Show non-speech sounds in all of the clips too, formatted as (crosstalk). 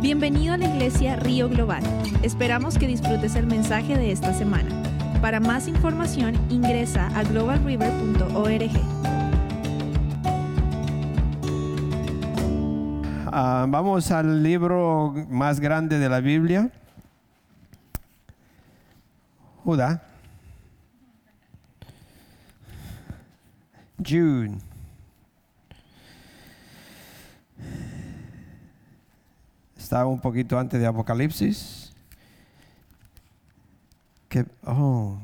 Bienvenido a la iglesia Río Global. Esperamos que disfrutes el mensaje de esta semana. Para más información ingresa a globalriver.org. Ah, vamos al libro más grande de la Biblia, Judá. Jude. Está un poquito antes de Apocalipsis. Que, oh,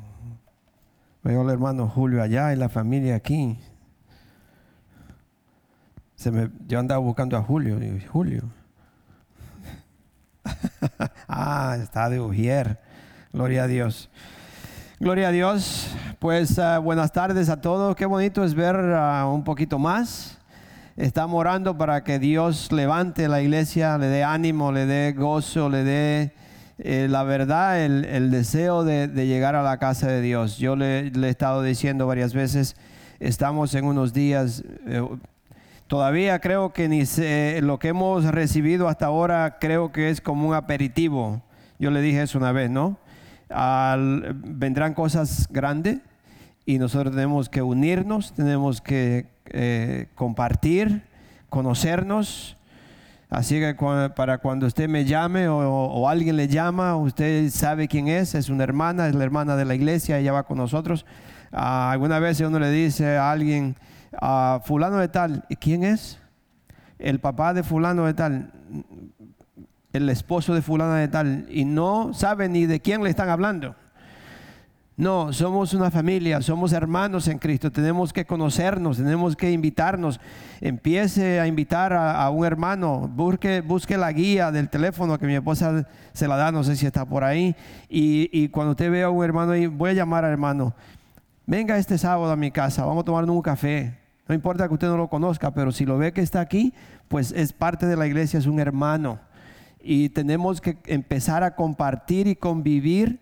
veo al hermano Julio allá y la familia aquí. Yo andaba buscando a Julio. Julio. (laughs) ah, está de Ujier. Gloria a Dios. Gloria a Dios. Pues uh, buenas tardes a todos. Qué bonito es ver uh, un poquito más. Estamos orando para que Dios levante la iglesia, le dé ánimo, le dé gozo, le dé eh, la verdad, el, el deseo de, de, llegar a la casa de Dios. Yo le, le, he estado diciendo varias veces, estamos en unos días, eh, todavía creo que ni lo que hemos recibido hasta ahora creo que es como un aperitivo. Yo le dije eso una vez, ¿no? Vendrán cosas grandes y nosotros tenemos que unirnos, tenemos que eh, compartir, conocernos. Así que para cuando usted me llame o, alguien le llama, usted sabe quién es, es una hermana, es la hermana de la iglesia, ella va con nosotros. Uh, alguna vez uno le dice a alguien, uh, fulano de tal, ¿y quién es? El papá de fulano de tal, el esposo de fulana de tal, y no sabe ni de quién le están hablando. No, somos una familia, somos hermanos en Cristo, tenemos que conocernos, tenemos que invitarnos. Empiece a invitar a, un hermano, busque, busque la guía del teléfono que mi esposa se la da, no sé si está por ahí. Y, y cuando usted vea a un hermano ahí, voy a llamar al hermano, venga este sábado a mi casa, vamos a tomarnos un café. No importa que usted no lo conozca, pero si lo ve que está aquí, pues es parte de la iglesia, es un hermano y tenemos que empezar a compartir y convivir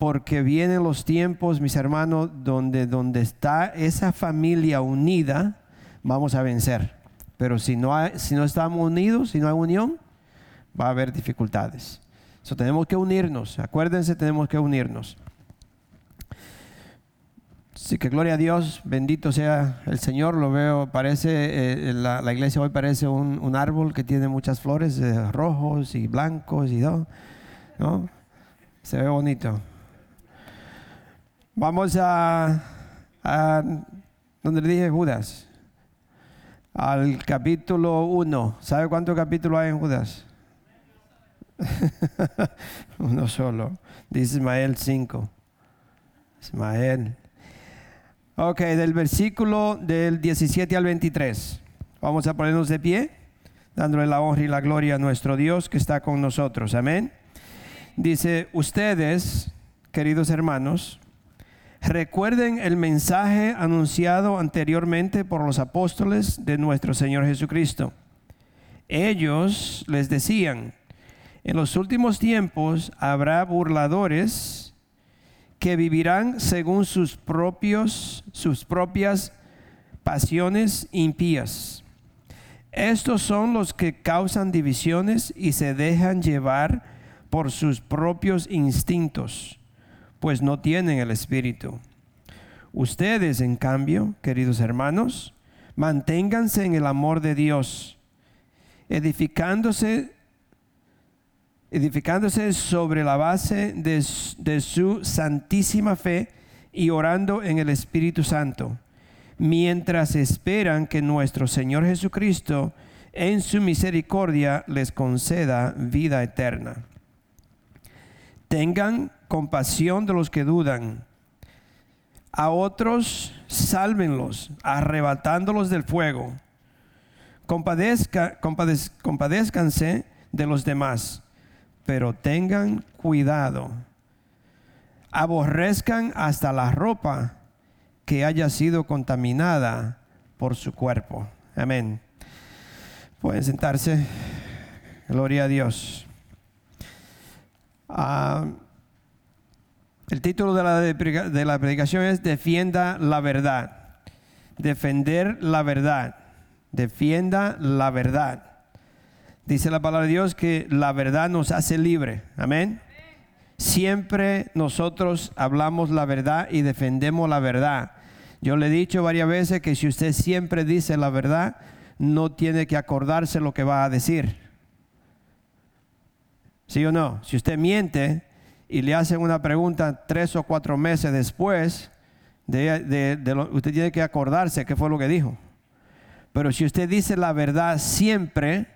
porque vienen los tiempos, mis hermanos, donde, donde está esa familia unida, vamos a vencer. Pero si no, hay, si no estamos unidos, si no hay unión, va a haber dificultades. So, tenemos que unirnos, acuérdense, tenemos que unirnos. Así que gloria a Dios, bendito sea el Señor. Lo veo, parece, eh, la, iglesia hoy parece un, un, árbol que tiene muchas flores eh, rojos y blancos y todo. ¿no? Se ve bonito. Vamos a, donde le dije Judas, al capítulo 1. ¿Sabe cuántos capítulos hay en Judas? (laughs) Uno solo. Dice Ismael 5. Ismael. Ok, del versículo del 17 al 23. Vamos a ponernos de pie, dándole la honra y la gloria a nuestro Dios que está con nosotros. Amén. Dice, ustedes, queridos hermanos, recuerden el mensaje anunciado anteriormente por los apóstoles de nuestro Señor Jesucristo. Ellos les decían, en los últimos tiempos habrá burladores que vivirán según sus propios sus propias pasiones impías. Estos son los que causan divisiones y se dejan llevar por sus propios instintos, pues no tienen el espíritu. Ustedes, en cambio, queridos hermanos, manténganse en el amor de Dios, edificándose edificándose sobre la base de, de, su santísima fe y orando en el Espíritu Santo, mientras esperan que nuestro Señor Jesucristo en su misericordia les conceda vida eterna. Tengan compasión de los que dudan. A otros sálvenlos, arrebatándolos del fuego. Compadezca, compadez, compadezcanse de los demás pero tengan cuidado. Aborrezcan hasta la ropa que haya sido contaminada por su cuerpo. Amén. Pueden sentarse. Gloria a Dios. Uh, el título de la, de la predicación es Defienda la verdad. Defender la verdad. Defienda la verdad Dice la palabra de Dios que la verdad nos hace libre. Amén. Siempre nosotros hablamos la verdad y defendemos la verdad. Yo le he dicho varias veces que si usted siempre dice la verdad, no tiene que acordarse lo que va a decir. ¿Sí o no? Si usted miente y le hacen una pregunta tres o cuatro meses después, de, usted tiene que acordarse qué fue lo que dijo. Pero si usted dice la verdad siempre,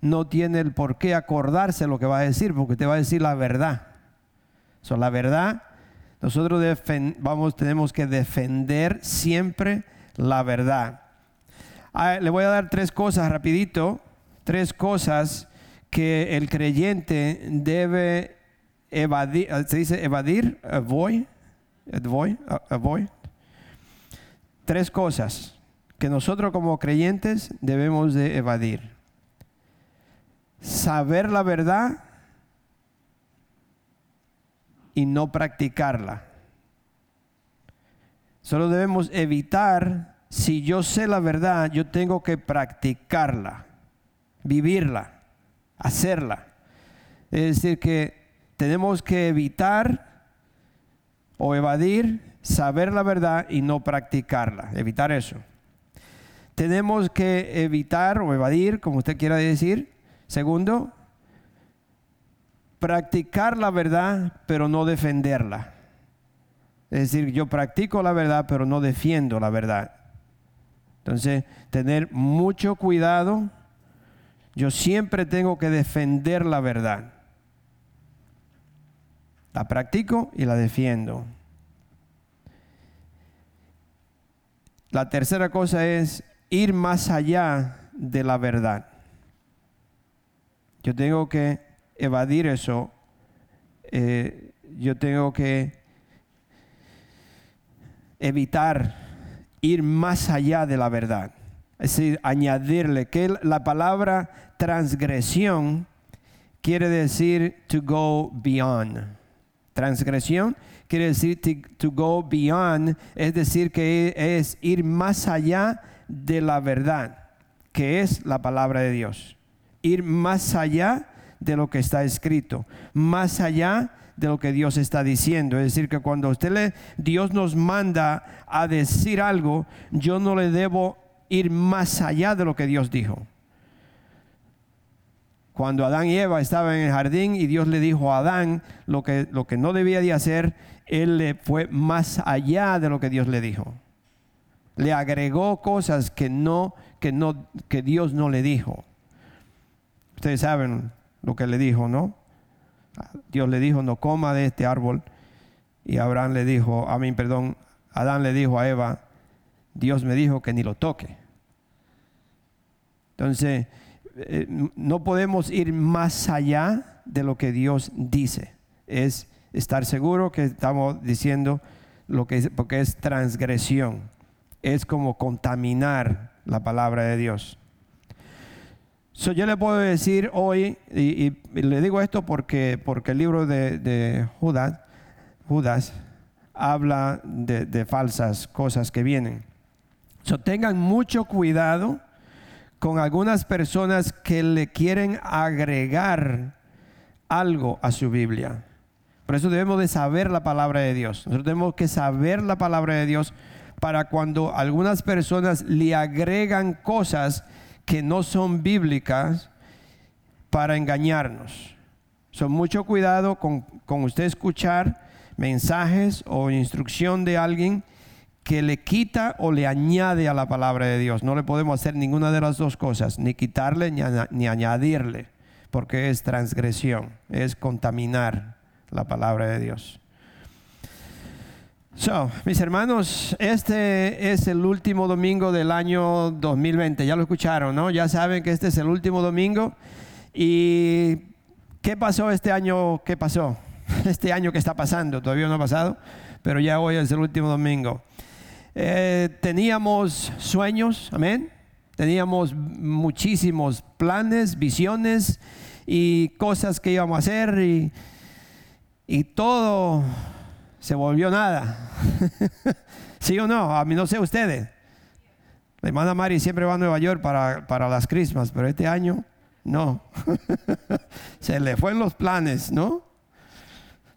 no tiene el por qué acordarse lo que va a decir, porque usted va a decir la verdad. So, la verdad, nosotros vamos, tenemos que defender siempre la verdad. Ah, le voy a dar tres cosas rapidito, tres cosas que el creyente debe evadir, se dice evadir, avoid, avoid, avoid. Tres cosas que nosotros como creyentes debemos de evadir. Saber la verdad y no practicarla. Solo debemos evitar, si yo sé la verdad, yo tengo que practicarla, vivirla, hacerla. Es decir, que tenemos que evitar o evadir saber la verdad y no practicarla, evitar eso. Tenemos que evitar o evadir, como usted quiera decir. Segundo, practicar la verdad, pero no defenderla. Es decir, yo practico la verdad, pero no defiendo la verdad. Entonces, tener mucho cuidado. Yo siempre tengo que defender la verdad. La practico y la defiendo. La tercera cosa es ir más allá de la verdad. Yo tengo que evadir eso, eh, yo tengo que evitar ir más allá de la verdad. Es decir, añadirle que la palabra transgresión quiere decir to go beyond. Transgresión quiere decir to, to, go beyond, es decir, que es ir más allá de la verdad, que es la palabra de Dios. Ir más allá de lo que está escrito, más allá de lo que Dios está diciendo. Es decir, que cuando usted le, Dios nos manda a decir algo, yo no le debo ir más allá de lo que Dios dijo. Cuando Adán y Eva estaban en el jardín y Dios le dijo a Adán lo que, lo que no debía de hacer, él le fue más allá de lo que Dios le dijo. Le agregó cosas que no, que no, que Dios no le dijo. Ustedes saben lo que le dijo, ¿no? Dios le dijo, no coma de este árbol. Y Abraham le dijo, a mí, perdón, Adán le dijo a Eva, Dios me dijo que ni lo toque. Entonces, eh, no podemos ir más allá de lo que Dios dice. Es estar seguro que estamos diciendo lo que es, porque es transgresión. Es como contaminar la palabra de Dios yo le puedo decir hoy, y, le digo esto porque, porque el libro de, Judas, Judas habla de, falsas cosas que vienen. Tengan mucho cuidado con algunas personas que le quieren agregar algo a su Biblia. Por eso debemos de saber la palabra de Dios. Nosotros tenemos que saber la palabra de Dios para cuando algunas personas le agregan cosas que no son bíblicas para engañarnos. Son mucho cuidado con, con usted escuchar mensajes o instrucción de alguien que le quita o le añade a la palabra de Dios. No le podemos hacer ninguna de las dos cosas, ni quitarle ni, añadirle, porque es transgresión, es contaminar la palabra de Dios. So, mis hermanos, este es el último domingo del año 2020. Ya lo escucharon, ¿no? Ya saben que este es el último domingo. ¿Y qué pasó este año? ¿Qué pasó? (laughs) Este año que está pasando, todavía no ha pasado, pero ya hoy es el último domingo. Eh, teníamos sueños, amén. Teníamos muchísimos planes, visiones y cosas que íbamos a hacer y, todo se volvió nada. (laughs) ¿Sí o no? A mí no sé ustedes. La hermana Mari siempre va a Nueva York para, para las Christmas, pero este año No, (laughs) se le fue en los planes, ¿no?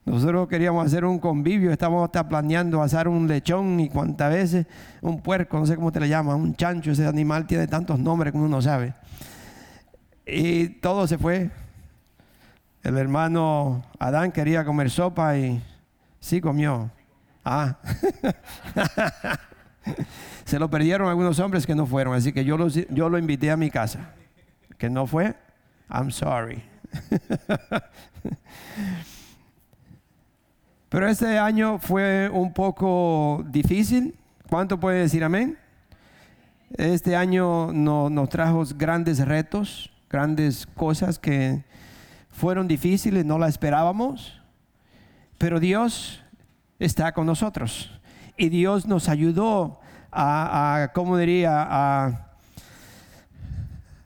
Nosotros queríamos hacer un convivio, estábamos hasta planeando hacer un lechón y cuantas veces un puerco, no sé cómo te le llaman, un chancho, ese animal tiene tantos nombres como uno sabe. Y todo se fue. El hermano Adán quería comer sopa y sí comió. Ah, (laughs) se lo perdieron algunos hombres que no fueron, así que yo lo, yo lo invité a mi casa. Que no fue, I'm sorry. (laughs) Pero este año fue un poco difícil. ¿Cuánto puede decir amén? Este año nos trajo grandes retos, grandes cosas que fueron difíciles, no las esperábamos. Pero Dios está con nosotros. Y Dios nos ayudó a, ¿cómo diría? A,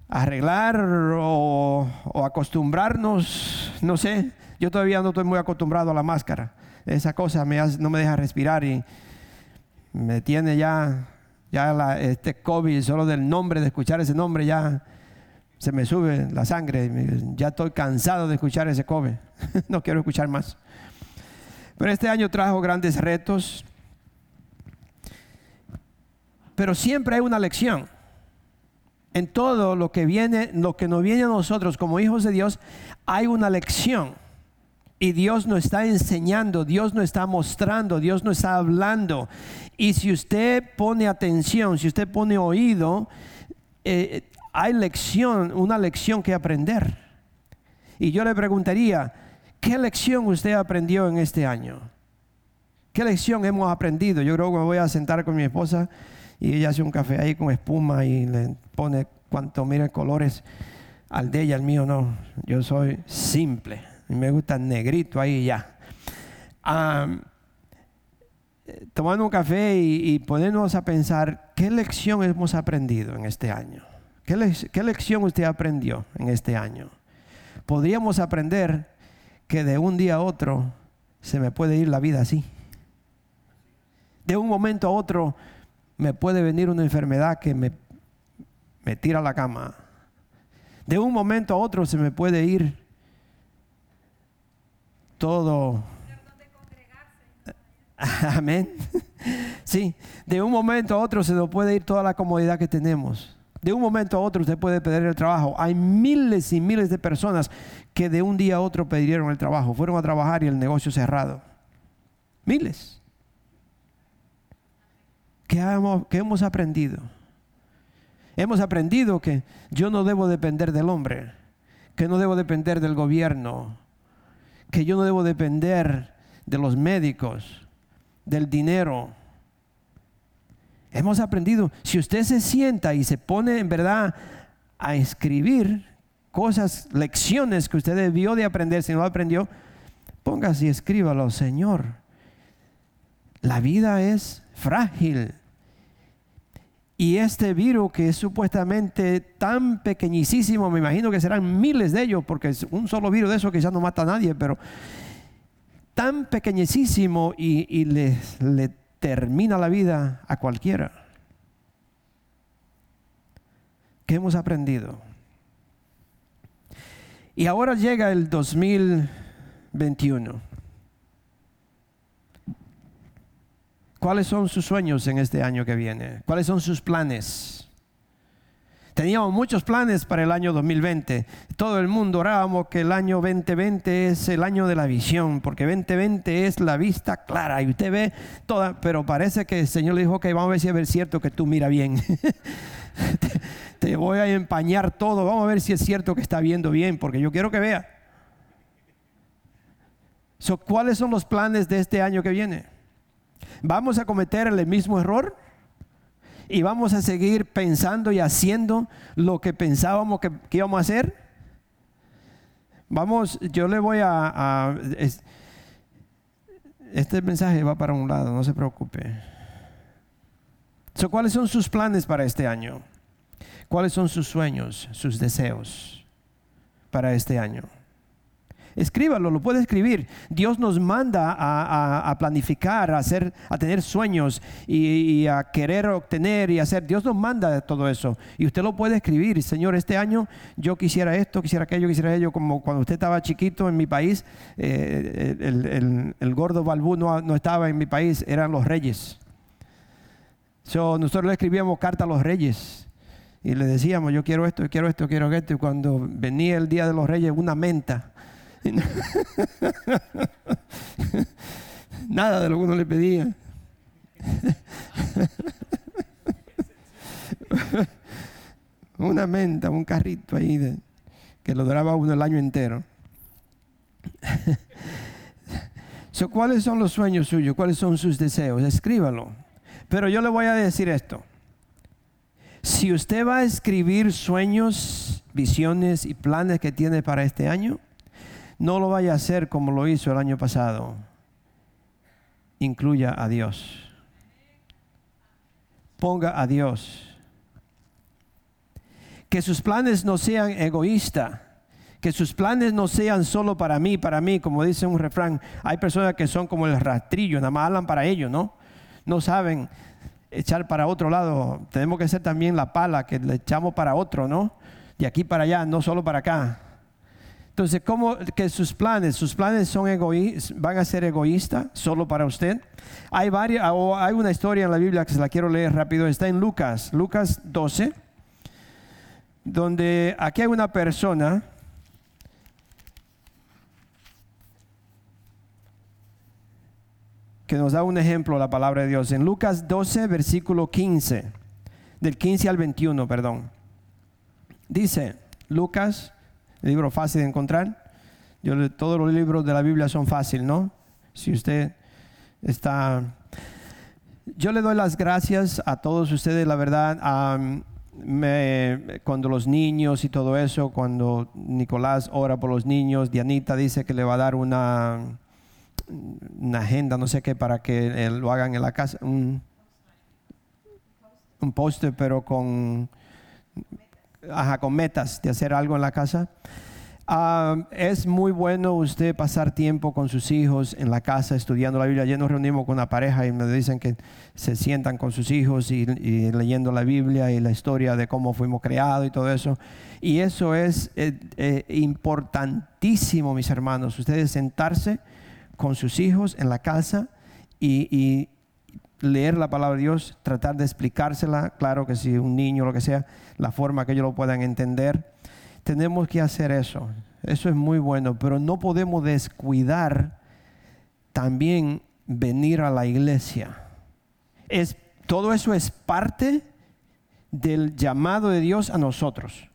arreglar o, o, acostumbrarnos, no sé, yo todavía no estoy muy acostumbrado a la máscara esa cosa me no me deja respirar y me tiene ya, ya este COVID, solo del nombre, de escuchar ese nombre, ya se me sube la sangre. Ya estoy cansado de escuchar ese COVID. (laughs) no quiero escuchar más. Pero este año trajo grandes retos. Pero siempre hay una lección. En todo lo que viene, lo que nos viene a nosotros como hijos de Dios, hay una lección. Y Dios nos está enseñando, Dios nos está mostrando, Dios nos está hablando. Y si usted pone atención, si usted pone oído, eh, hay lección, una lección que aprender. Y yo le preguntaría, ¿qué lección usted aprendió en este año? ¿Qué lección hemos aprendido? Yo creo que me voy a sentar con mi esposa y ella hace un café ahí con espuma y le pone cuanto mire colores al de ella, al mío no. Yo soy simple me gusta negrito ahí ya. tomando un café y, y, ponernos a pensar qué lección hemos aprendido en este año. ¿Qué, ¿Qué lección usted aprendió en este año? Podríamos aprender que de un día a otro se me puede ir la vida así. De un momento a otro me puede venir una enfermedad que me, me tira a la cama. De un momento a otro se me puede ir todo. Amén. Sí, de un momento a otro se nos puede ir toda la comodidad que tenemos. De un momento a otro usted puede perder el trabajo. Hay miles y miles de personas que de un día a otro perdieron el trabajo, fueron a trabajar y el negocio cerrado. Miles. ¿Qué hemos, qué hemos aprendido? Hemos aprendido que yo no debo depender del hombre, que no debo depender del gobierno, que yo no debo depender de los médicos, del dinero. Hemos aprendido, si usted se sienta y se pone en verdad a escribir cosas, lecciones que usted debió de aprender, si no aprendió, póngase y escríbalo, Señor. La vida es frágil. Y este virus que es supuestamente tan pequeñísimo, me imagino que serán miles de ellos, porque es un solo virus de eso que ya no mata a nadie, pero tan pequeñísimo y, le, le termina la vida a cualquiera. ¿Qué hemos aprendido? Y ahora llega el 2021. ¿Cuáles son sus sueños en este año que viene? ¿Cuáles son sus planes? Teníamos muchos planes para el año 2020. Todo el mundo orábamos que el año 2020 es el año de la visión, porque 2020 es la vista clara y usted ve toda, pero parece que el Señor le dijo, que vamos a ver si es cierto que tú mira bien. (laughs) te, voy a empañar todo, vamos a ver si es cierto que está viendo bien, porque yo quiero que vea. ¿Cuáles son los planes de este año que viene? Vamos a cometer el mismo error y vamos a seguir pensando y haciendo lo que pensábamos que, íbamos a hacer. Vamos, yo le voy a, este mensaje va para un lado, no se preocupe. ¿Cuáles son sus planes para este año? ¿Cuáles son sus sueños, sus deseos para este año? Escríbalo, lo puede escribir. Dios nos manda a, planificar, a, tener sueños y, a querer obtener y hacer. Dios nos manda todo eso. Y usted lo puede escribir. Señor, este año yo quisiera esto, quisiera aquello, quisiera aquello. Como cuando usted estaba chiquito en mi país, eh, el, gordo balbú no, estaba en mi país, eran los reyes. nosotros le escribíamos carta a los reyes y le decíamos, yo quiero esto, yo quiero esto, yo quiero esto. Y cuando venía el Día de los Reyes, una menta. (laughs) Nada de lo que uno le pedía. (laughs) una menta, un carrito ahí que lo duraba uno el año entero. (laughs) ¿Cuáles son los sueños suyos? ¿Cuáles son sus deseos? Escríbalo. Pero yo le voy a decir esto. Si usted va a escribir sueños, visiones y planes que tiene para este año, no lo vaya a hacer como lo hizo el año pasado. Incluya a Dios. Ponga a Dios. Que sus planes no sean egoístas. Que sus planes no sean solo para mí, para mí, como dice un refrán. Hay personas que son como el rastrillo, nada más hablan para ellos, ¿no? No saben echar para otro lado. Tenemos que ser también la pala que le echamos para otro, ¿no? De aquí para allá, no solo para acá. Entonces, ¿cómo que sus planes, sus planes son van a ser egoístas solo para usted? Hay varias, hay una historia en la Biblia que se la quiero leer rápido, está en Lucas, Lucas 12, donde aquí hay una persona que nos da un ejemplo la palabra de Dios. En Lucas 12, versículo 15, del 15 al 21, perdón. Dice, Lucas, libro fácil de encontrar. Yo, todos los libros de la Biblia son fáciles, ¿no? Si usted está... Yo le doy las gracias a todos ustedes, la verdad, cuando los niños y todo eso, cuando Nicolás ora por los niños, Dianita dice que le va a dar una agenda, no sé qué, para que lo hagan en la casa, un, un póster, pero con, con metas de hacer algo en la casa. Ah, es muy bueno usted pasar tiempo con sus hijos en la casa estudiando la Biblia. Ayer nos reunimos con una pareja y me dicen que se sientan con sus hijos y, leyendo la Biblia y la historia de cómo fuimos creados y todo eso. Y eso es eh, eh, importantísimo, mis hermanos. Ustedes sentarse con sus hijos en la casa y, leer la palabra de Dios, tratar de explicársela, claro que si un niño lo que sea, la forma que ellos lo puedan entender. Tenemos que hacer eso. Eso es muy bueno, pero no podemos descuidar también venir a la iglesia. Es, todo eso es parte del llamado de Dios a nosotros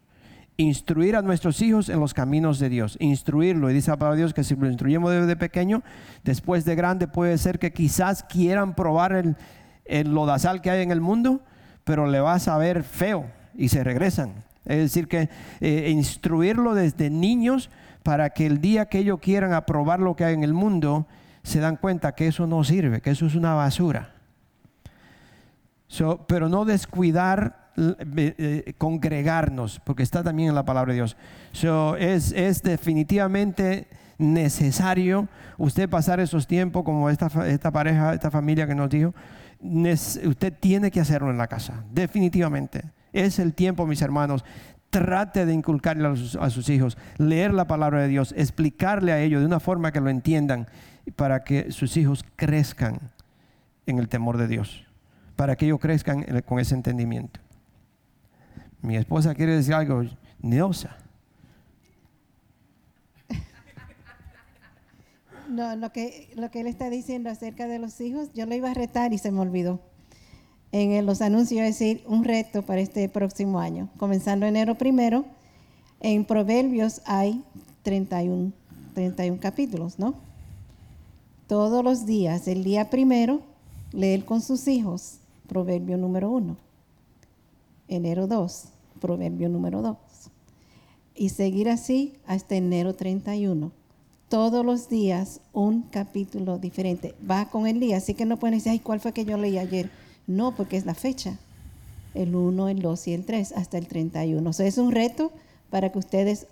instruir a nuestros hijos en los caminos de Dios, instruirlo. Y dice la palabra de Dios que si lo instruyemos desde pequeño, después de grande puede ser que quizás quieran probar el, el lodazal que hay en el mundo, pero le va a saber feo y se regresan. Es decir, que eh, instruirlo desde niños para que el día que ellos quieran aprobar lo que hay en el mundo, se dan cuenta que eso no sirve, que eso es una basura. pero no descuidar eh, congregarnos, porque está también en la palabra de Dios. es, es definitivamente necesario usted pasar esos tiempos como esta, esta pareja, esta familia que nos dijo. usted tiene que hacerlo en la casa, definitivamente. Es el tiempo, mis hermanos. Trate de inculcarle a sus, a sus hijos, leer la palabra de Dios, explicarle a ellos de una forma que lo entiendan, para que sus hijos crezcan en el temor de Dios, para que ellos crezcan con ese entendimiento. Mi esposa quiere decir algo, Neosa. No, lo que, lo que él está diciendo acerca de los hijos, yo lo iba a retar y se me olvidó. En los anuncios iba decir un reto para este próximo año. Comenzando enero primero, en Proverbios hay 31, 31 capítulos, ¿no? Todos los días, el día primero, leer con sus hijos, Proverbio número uno enero 2, proverbio número 2. Y seguir así hasta enero 31. Todos los días un capítulo diferente. Va con el día, así que no pueden decir, ay, ¿cuál fue que yo leí ayer? No, porque es la fecha. El 1, el 2 y el 3 hasta el 31. O sea, es un reto para que ustedes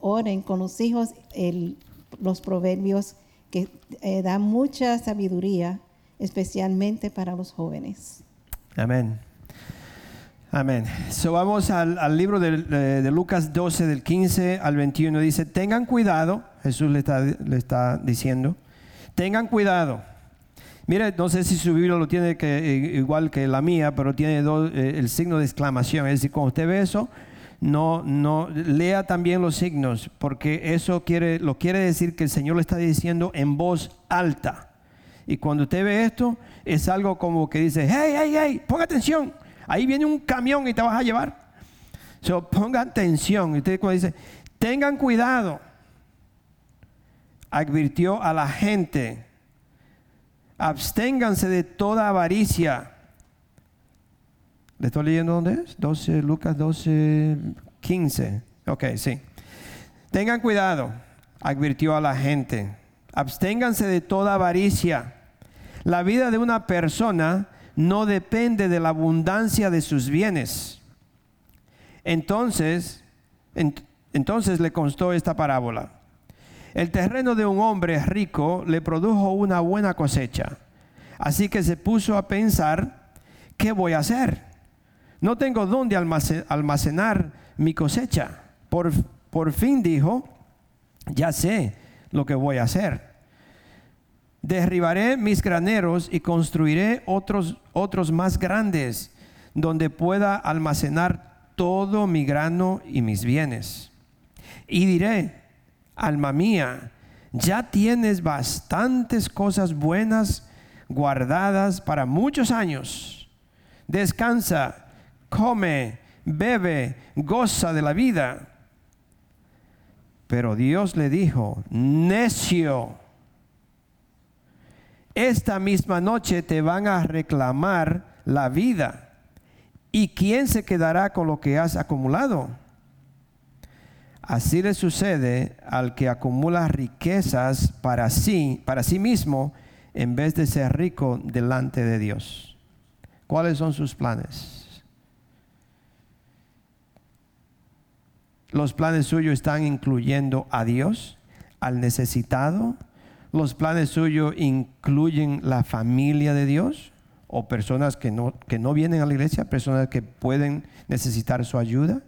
oren con los hijos el los proverbios que eh, dan mucha sabiduría, especialmente para los jóvenes. Amén. Amén. So vamos al, al libro de, de, Lucas 12, del 15 al 21. Dice, tengan cuidado, Jesús le está, le está diciendo, tengan cuidado. Mire, no sé si su Biblia lo tiene que, eh, igual que la mía, pero tiene dos, eh, el signo de exclamación. Es decir, cuando usted ve eso, no, no, lea también los signos, porque eso quiere, lo quiere decir que el Señor le está diciendo en voz alta. Y cuando usted ve esto, es algo como que dice, hey, hey, hey, ponga atención, ahí viene un camión y te vas a llevar. So, ponga atención. Usted cuando dice, tengan cuidado, advirtió a la gente, absténganse de toda avaricia ¿Le estoy leyendo dónde es? 12, Lucas 12, 15. Ok, sí. Tengan cuidado, advirtió a la gente. Absténganse de toda avaricia. La vida de una persona no depende de la abundancia de sus bienes. Entonces, entonces le constó esta parábola. El terreno de un hombre rico le produjo una buena cosecha. Así que se puso a pensar, ¿qué voy a hacer? no tengo dónde almacenar mi cosecha. Por, por fin dijo, ya sé lo que voy a hacer. Derribaré mis graneros y construiré otros, otros más grandes, donde pueda almacenar todo mi grano y mis bienes. Y diré, alma mía, ya tienes bastantes cosas buenas guardadas para muchos años. Descansa come, bebe, goza de la vida. Pero Dios le dijo, necio, esta misma noche te van a reclamar la vida. ¿Y quién se quedará con lo que has acumulado? Así le sucede al que acumula riquezas para sí, para sí mismo, en vez de ser rico delante de Dios. ¿Cuáles son sus planes? Los planes suyos están incluyendo a Dios, al necesitado. Los planes suyos incluyen la familia de Dios o personas que no, que no vienen a la iglesia, personas que pueden necesitar su ayuda.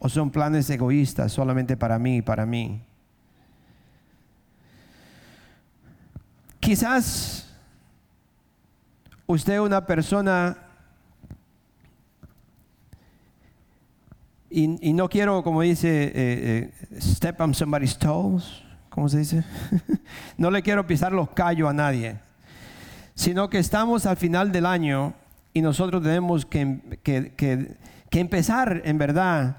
O son planes egoístas solamente para mí y para mí. Quizás usted es una persona Y, no quiero, como dice, eh, eh, step on somebody's toes, ¿cómo se dice? (laughs) no le quiero pisar los callos a nadie, sino que estamos al final del año y nosotros tenemos que, que empezar, en verdad,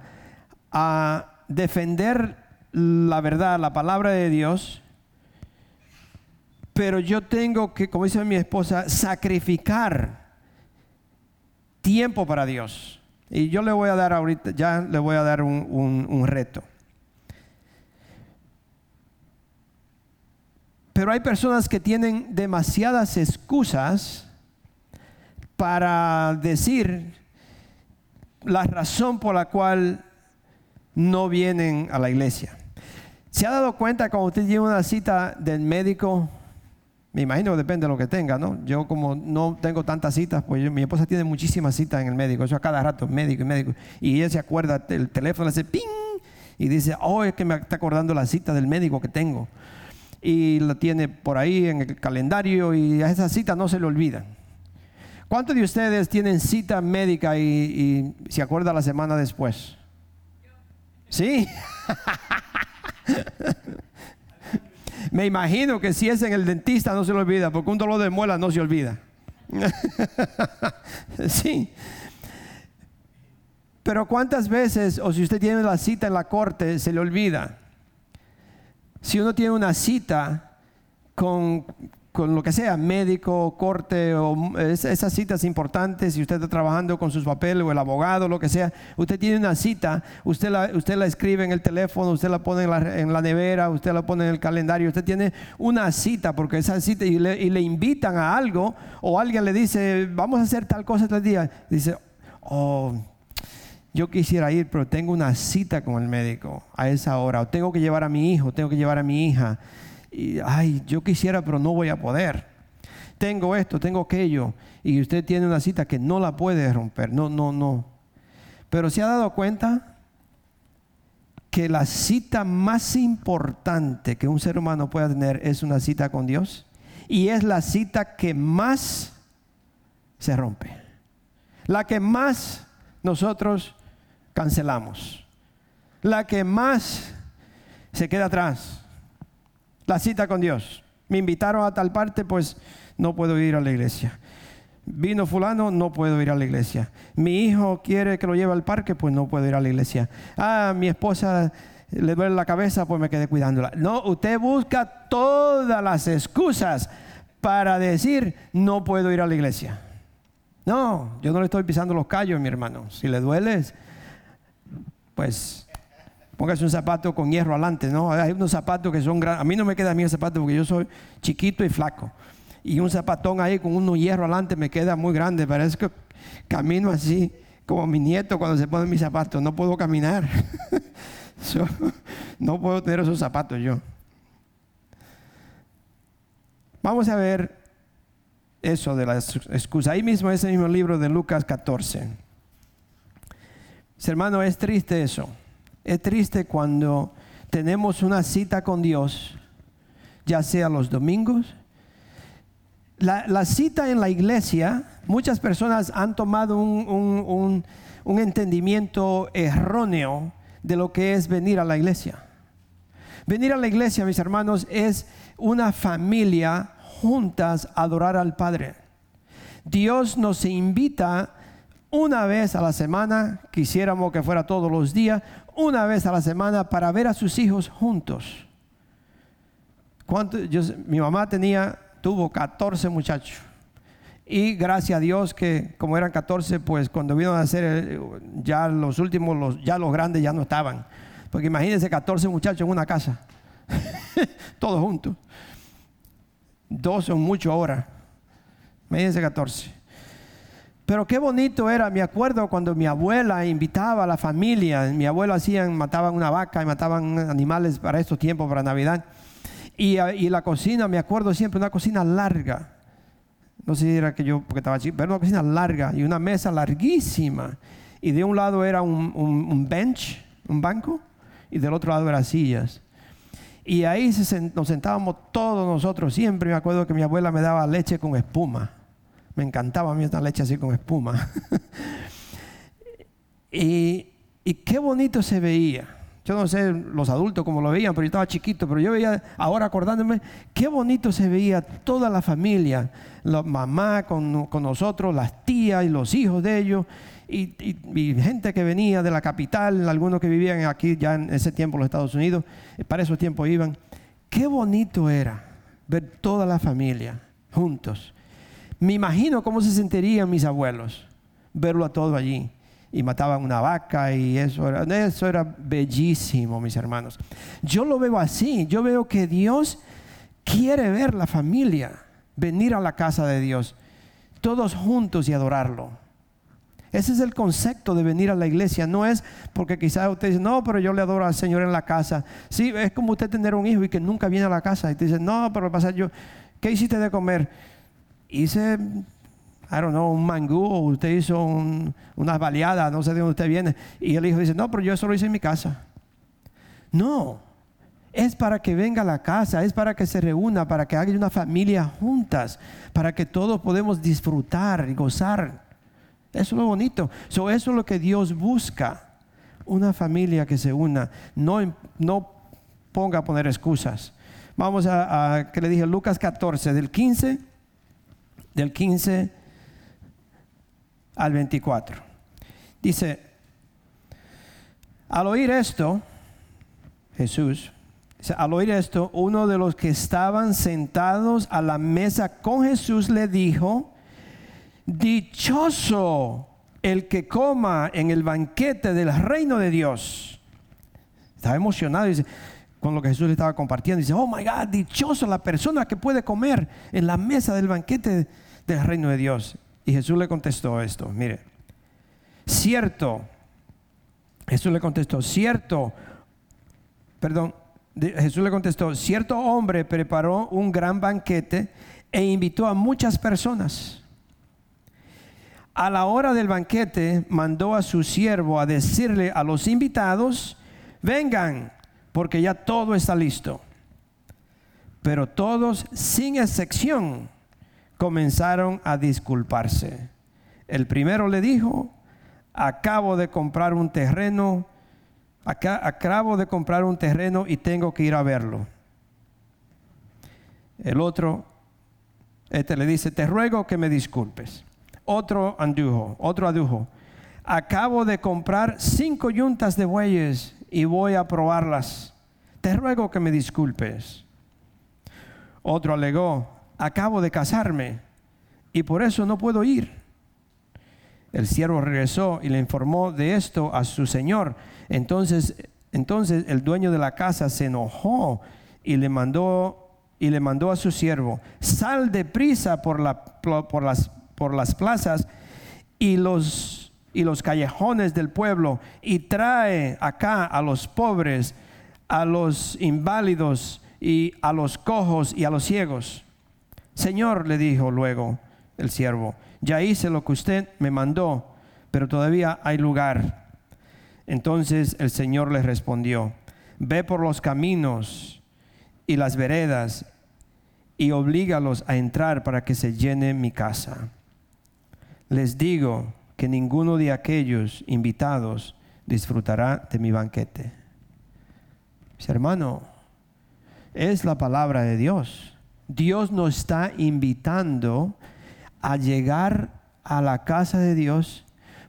a defender la verdad, la palabra de Dios, pero yo tengo que, como dice mi esposa, sacrificar tiempo para Dios. Y yo le voy a dar ahorita, ya le voy a dar un, reto. Pero hay personas que tienen demasiadas excusas para decir la razón por la cual no vienen a la iglesia. ¿Se ha dado cuenta cuando usted lleva una cita del médico me imagino que depende de lo que tenga, ¿no? Yo como no tengo tantas citas, pues mi esposa tiene muchísimas citas en el médico, eso a cada rato, médico y médico. Y ella se acuerda, el teléfono le hace ping y dice, oh, es que me está acordando la cita del médico que tengo. Y la tiene por ahí en el calendario y a esa cita no se le olvida. ¿Cuántos de ustedes tienen cita médica y, y se acuerda la semana después? ¿Sí? (laughs) Me imagino que si es en el dentista no se lo olvida, porque un dolor de muela no se olvida. (laughs) sí. Pero cuántas veces, o si usted tiene la cita en la corte, se le olvida. Si uno tiene una cita con con lo que sea, médico, corte o esas citas importantes, si usted está trabajando con sus papeles o el abogado, lo que sea, usted tiene una cita, usted la, usted la escribe en el teléfono, usted la pone en la, nevera, usted la pone en el calendario, usted tiene una cita porque esa cita y le, invitan a algo o alguien le dice, vamos a hacer tal cosa tal día, dice, oh, yo quisiera ir, pero tengo una cita con el médico a esa hora, o tengo que llevar a mi hijo, tengo que llevar a mi hija, y ay, yo quisiera, pero no voy a poder. Tengo esto, tengo aquello, y usted tiene una cita que no la puede romper, no, no, no. Pero se ha dado cuenta que la cita más importante que un ser humano pueda tener es una cita con Dios, y es la cita que más se rompe, la que más nosotros cancelamos. La que más se queda atrás, la cita con Dios. Me invitaron a tal parte, pues no puedo ir a la iglesia. Vino fulano, no puedo ir a la iglesia. Mi hijo quiere que lo lleve al parque, pues no puedo ir a la iglesia. Ah, mi esposa le duele la cabeza, pues me quedé cuidándola. No, usted busca todas las excusas para decir no puedo ir a la iglesia. No, yo no le estoy pisando los callos, mi hermano. Si le duele, pues póngase un zapato con hierro adelante, ¿no? Hay unos zapatos que son grandes. A mí no me queda mí el zapato porque yo soy chiquito y flaco. Y un zapatón ahí con uno hierro adelante me queda muy grande. Parece que camino así como mi nieto cuando se pone mis zapatos. No puedo caminar. (laughs) no puedo tener esos zapatos yo. Vamos a ver eso de las excusas. Ahí mismo, ese mismo libro de Lucas 14. Hermano, es triste eso. Es triste cuando tenemos una cita con Dios, ya sea los domingos. La, cita en la iglesia, muchas personas han tomado un, un entendimiento erróneo de lo que es venir a la iglesia. Venir a la iglesia, mis hermanos, es una familia juntas a adorar al Padre. Dios nos invita una vez a la semana, quisiéramos que fuera todos los días, una vez a la semana para ver a sus hijos juntos. mi mamá tenía, tuvo 14 muchachos. Y gracias a Dios que como eran 14, pues cuando vino a nacer ya los últimos, los, ya los grandes ya no estaban. Porque imagínense 14 muchachos en una casa, (laughs) todos juntos. Dos son mucho ahora. Imagínense 14. Pero qué bonito era, me acuerdo cuando mi abuela invitaba a la familia, mi abuela hacían, mataban una vaca y mataban animales para estos tiempos, para Navidad. Y, la cocina, me acuerdo siempre, una cocina larga. No sé si era que yo, porque estaba chico, pero una cocina larga y una mesa larguísima. Y de un lado era un, bench, un banco, y del otro lado eran sillas. Y ahí nos sentábamos todos nosotros. Siempre me acuerdo que mi abuela me daba leche con espuma. Me encantaba a mí esta leche así con espuma. (laughs) y, qué bonito se veía. Yo no sé los adultos cómo lo veían, pero yo estaba chiquito, pero yo veía, ahora acordándome, qué bonito se veía toda la familia, la mamá con, con nosotros, las tías y los hijos de ellos, y, gente que venía de la capital, algunos que vivían aquí ya en ese tiempo, los Estados Unidos, eh, para esos tiempos iban. Qué bonito era ver toda la familia juntos. Me imagino cómo se sentirían mis abuelos, verlo a todo allí. Y mataban una vaca y eso era, eso era bellísimo, mis hermanos. Yo lo veo así, yo veo que Dios quiere ver la familia, venir a la casa de Dios, todos juntos y adorarlo. Ese es el concepto de venir a la iglesia. No es porque quizás usted dice, no, pero yo le adoro al Señor en la casa. Sí, es como usted tener un hijo y que nunca viene a la casa. Y te dice, no, pero pasa yo, ¿qué hiciste de comer? Hice, I don't know, un mangú usted hizo unas baleadas, no sé de dónde usted viene. Y el hijo dice, no, pero yo eso lo hice en mi casa. No, es para que venga a la casa, es para que se reúna, para que haga una familia juntas, para que todos podemos disfrutar y gozar eso es lo bonito. eso es lo que Dios busca. Una familia que se una. No, no ponga a poner excusas. Vamos a, que le dije Lucas 14, del 15, del 15 al 24. Dice, al oír esto, Jesús, al oír esto, uno de los que estaban sentados a la mesa con Jesús le dijo, dichoso el que coma en el banquete del reino de Dios. Estaba emocionado dice, con lo que Jesús le estaba compartiendo. Dice, oh my God, dichoso la persona que puede comer en la mesa del banquete del reino de Dios. Y Jesús le contestó esto, mire, cierto, Jesús le contestó, cierto, perdón, Jesús le contestó, cierto hombre preparó un gran banquete e invitó a muchas personas. A la hora del banquete mandó a su siervo a decirle a los invitados, vengan, porque ya todo está listo. Pero todos, sin excepción, comenzaron a disculparse. El primero le dijo, acabo de comprar un terreno, acabo de comprar un terreno y tengo que ir a verlo. El otro, este le dice, te ruego que me disculpes. Otro andujo, otro adujo. Acabo de comprar cinco yuntas de bueyes y voy a probarlas. Te ruego que me disculpes. Otro alegó, acabo de casarme y por eso no puedo ir. El siervo regresó y le informó de esto a su señor. Entonces, entonces el dueño de la casa se enojó y le mandó y le mandó a su siervo, sal deprisa por, la, por las por las plazas y los, y los callejones del pueblo y trae acá a los pobres, a los inválidos y a los cojos y a los ciegos. Señor, le dijo luego el siervo, ya hice lo que usted me mandó, pero todavía hay lugar. Entonces el Señor le respondió, ve por los caminos y las veredas y oblígalos a entrar para que se llene mi casa les digo que ninguno de aquellos invitados disfrutará de mi banquete. Mis hermanos, es la palabra de Dios. Dios nos está invitando a llegar a la casa de Dios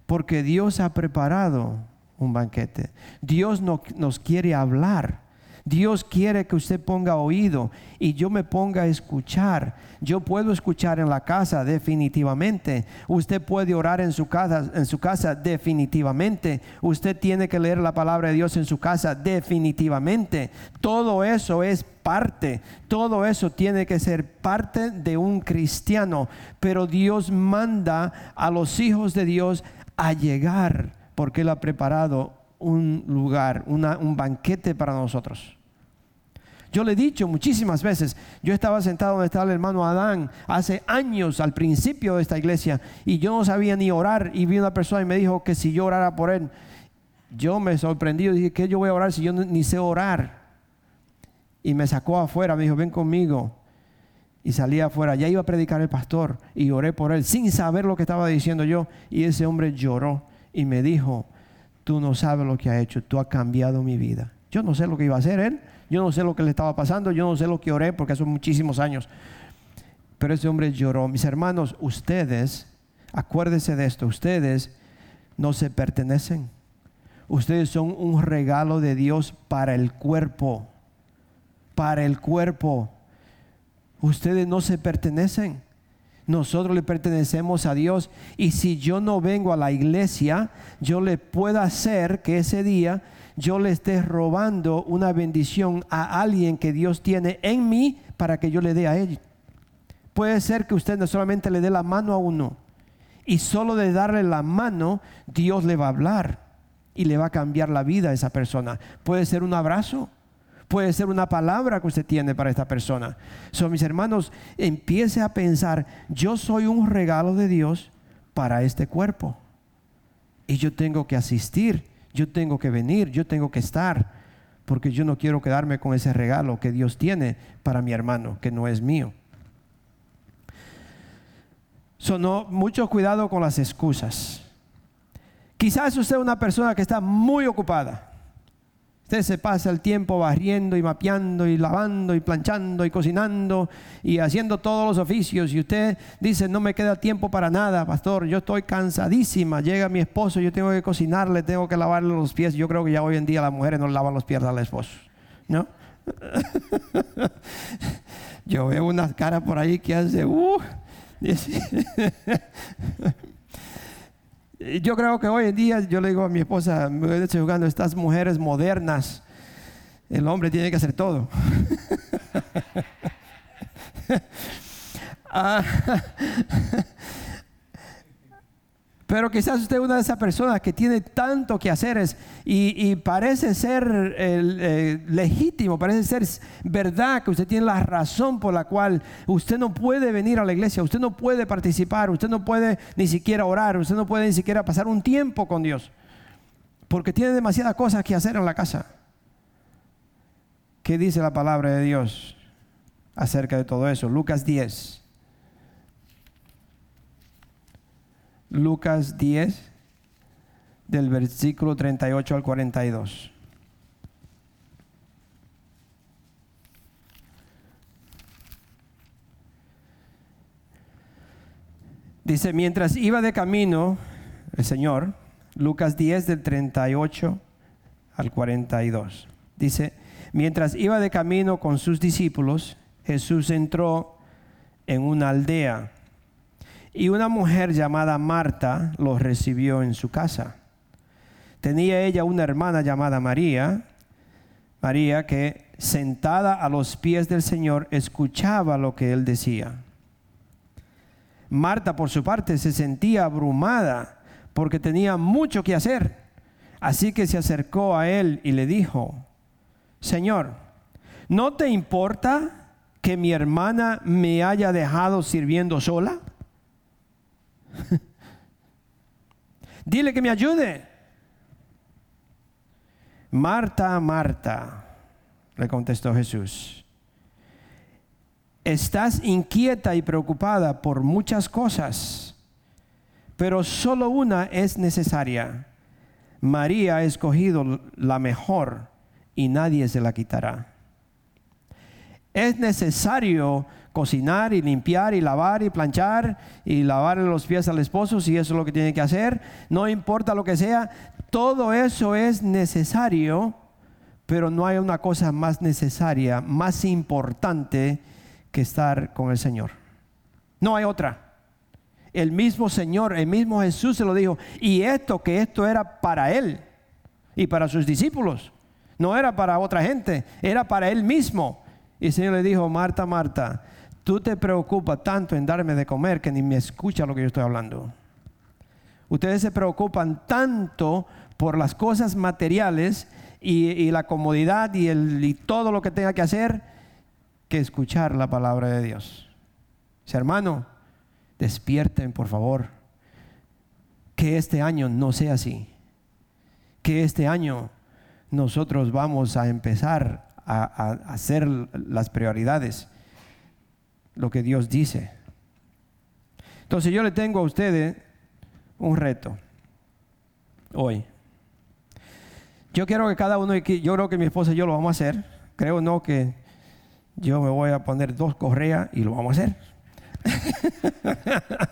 porque Dios ha preparado un banquete. Dios no, nos quiere hablar. Dios quiere que usted ponga oído y yo me ponga a escuchar. Yo puedo escuchar en la casa definitivamente. Usted puede orar en su casa, en su casa definitivamente. Usted tiene que leer la palabra de Dios en su casa definitivamente. Todo eso es parte. Todo eso tiene que ser parte de un cristiano, pero Dios manda a los hijos de Dios a llegar porque él ha preparado un lugar, un banquete para nosotros. Yo le he dicho muchísimas veces, yo estaba sentado donde estaba el hermano Adán hace años al principio de esta iglesia y yo no sabía ni orar y vi una persona y me dijo que si yo orara por él, yo me sorprendí y dije, ¿qué yo voy a orar si yo ni sé orar? Y me sacó afuera, me dijo, ven conmigo. Y salí afuera, ya iba a predicar el pastor y oré por él sin saber lo que estaba diciendo yo. Y ese hombre lloró y me dijo, tú no sabes lo que ha hecho, tú has cambiado mi vida. Yo no sé lo que iba a hacer él, yo no sé lo que le estaba pasando, yo no sé lo que oré porque son muchísimos años. Pero ese hombre lloró. Mis hermanos, ustedes, acuérdense de esto, ustedes no se pertenecen. Ustedes son un regalo de Dios para el cuerpo. Para el cuerpo. Ustedes no se pertenecen. Nosotros le pertenecemos a Dios. Y si yo no vengo a la iglesia, yo le puedo hacer que ese día yo le esté robando una bendición a alguien que Dios tiene en mí para que yo le dé a él. Puede ser que usted no solamente le dé la mano a uno y solo de darle la mano Dios le va a hablar y le va a cambiar la vida a esa persona. Puede ser un abrazo, puede ser una palabra que usted tiene para esta persona. Son mis hermanos, empiece a pensar, yo soy un regalo de Dios para este cuerpo y yo tengo que asistir yo tengo que venir, yo tengo que estar, porque yo no quiero quedarme con ese regalo que Dios tiene para mi hermano, que no es mío. Sonó mucho cuidado con las excusas. Quizás usted es una persona que está muy ocupada Usted se pasa el tiempo barriendo y mapeando y lavando y planchando y cocinando y haciendo todos los oficios y usted dice, no me queda tiempo para nada, pastor, yo estoy cansadísima, llega mi esposo, yo tengo que cocinarle, tengo que lavarle los pies. Yo creo que ya hoy en día las mujeres no lavan los pies al esposo, ¿no? (laughs) yo veo unas caras por ahí que hace, uh, (laughs) Yo creo que hoy en día, yo le digo a mi esposa, me estoy jugando estas mujeres modernas, el hombre tiene que hacer todo. (laughs) Ah, Pero quizás usted es una de esas personas que tiene tanto que hacer y, parece ser eh, legítimo, parece ser verdad que usted tiene la razón por la cual usted no puede venir a la iglesia, usted no puede participar, usted no puede ni siquiera orar, usted no puede ni siquiera pasar un tiempo con Dios, porque tiene demasiadas cosas que hacer en la casa. ¿Qué dice la palabra de Dios acerca de todo eso? Lucas 10. Lucas 10, del versículo 38 al 42. Dice, mientras iba de camino el Señor, Lucas 10 del 38 al 42. Dice, mientras iba de camino con sus discípulos, Jesús entró en una aldea y una mujer llamada Marta los recibió en su casa. Tenía ella una hermana llamada María, María que sentada a los pies del Señor escuchaba lo que él decía. Marta por su parte se sentía abrumada porque tenía mucho que hacer. Así que se acercó a él y le dijo, Señor, ¿no te importa que mi hermana me haya dejado sirviendo sola? (laughs) Dile que me ayude. Marta, Marta, le contestó Jesús. Estás inquieta y preocupada por muchas cosas, pero solo una es necesaria. María ha escogido la mejor y nadie se la quitará. Es necesario cocinar y limpiar y lavar y planchar y lavarle los pies al esposo si eso es lo que tiene que hacer. No importa lo que sea, todo eso es necesario, pero no hay una cosa más necesaria, más importante que estar con el Señor. No hay otra. El mismo Señor, el mismo Jesús se lo dijo. Y esto, que esto era para Él y para sus discípulos. No era para otra gente, era para Él mismo. Y el Señor le dijo, Marta, Marta, Tú te preocupas tanto en darme de comer que ni me escucha lo que yo estoy hablando. Ustedes se preocupan tanto por las cosas materiales y, la comodidad y, el, y todo lo que tenga que hacer que escuchar la palabra de Dios. hermano, despierten por favor. Que este año no sea así. Que este año nosotros vamos a empezar a hacer las prioridades lo que Dios dice. Entonces yo le tengo a ustedes un reto hoy. Yo quiero que cada uno, yo creo que mi esposa y yo lo vamos a hacer. Creo no que yo me voy a poner dos correas y lo vamos a hacer. (laughs)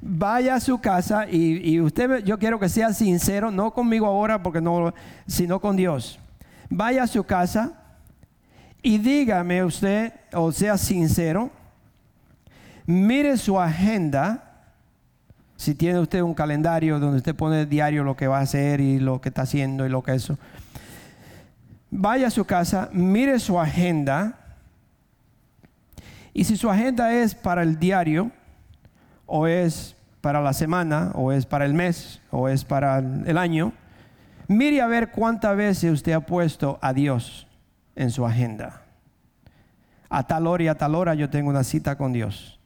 Vaya a su casa y, y, usted, yo quiero que sea sincero, no conmigo ahora, porque no, sino con Dios. Vaya a su casa y dígame usted, o sea sincero, mire su agenda. Si tiene usted un calendario donde usted pone diario lo que va a hacer y lo que está haciendo y lo que eso. Vaya a su casa, mire su agenda. Y si su agenda es para el diario, o es para la semana, o es para el mes, o es para el año, mire a ver cuántas veces usted ha puesto a Dios en su agenda. A tal hora y a tal hora yo tengo una cita con Dios.